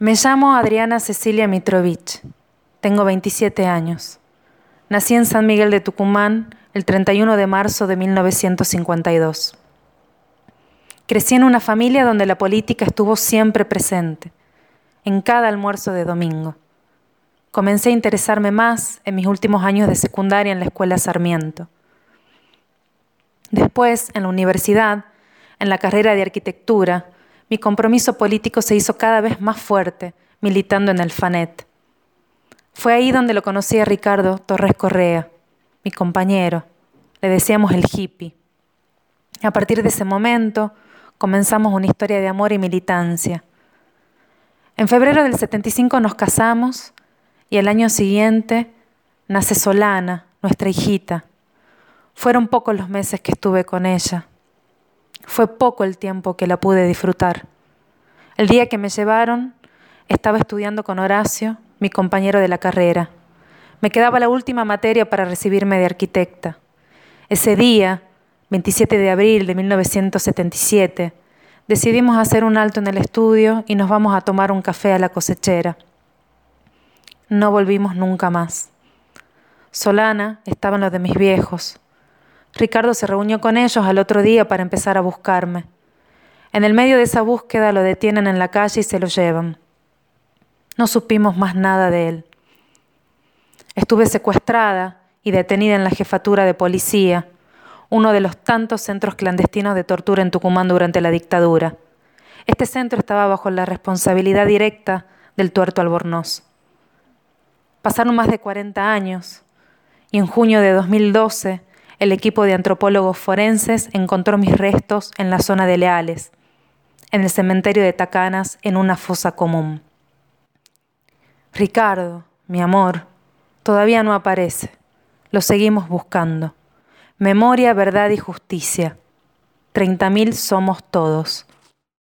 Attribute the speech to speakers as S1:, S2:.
S1: Me llamo Adriana Cecilia Mitrovich. Tengo 27 años. Nací en San Miguel de Tucumán el 31 de marzo de 1952. Crecí en una familia donde la política estuvo siempre presente, en cada almuerzo de domingo. Comencé a interesarme más en mis últimos años de secundaria en la escuela Sarmiento. Después, en la universidad, en la carrera de arquitectura, mi compromiso político se hizo cada vez más fuerte, militando en el FANET. Fue ahí donde lo conocí a Ricardo Torres Correa, mi compañero. Le decíamos el hippie. A partir de ese momento comenzamos una historia de amor y militancia. En febrero del 75 nos casamos y el año siguiente nace Solana, nuestra hijita. Fueron pocos los meses que estuve con ella. Fue poco el tiempo que la pude disfrutar. El día que me llevaron, estaba estudiando con Horacio, mi compañero de la carrera. Me quedaba la última materia para recibirme de arquitecta. Ese día, 27 de abril de 1977, decidimos hacer un alto en el estudio y nos vamos a tomar un café a la cosechera. No volvimos nunca más. Solana estaba en lo de mis viejos. Ricardo se reunió con ellos al otro día para empezar a buscarme. En el medio de esa búsqueda lo detienen en la calle y se lo llevan. No supimos más nada de él. Estuve secuestrada y detenida en la jefatura de policía, uno de los tantos centros clandestinos de tortura en Tucumán durante la dictadura. Este centro estaba bajo la responsabilidad directa del tuerto Albornoz. Pasaron más de 40 años y en junio de 2012 el equipo de antropólogos forenses encontró mis restos en la zona de Leales, en el cementerio de Tacanas, en una fosa común. Ricardo, mi amor, todavía no aparece. Lo seguimos buscando. Memoria, verdad y justicia. Treinta mil somos todos.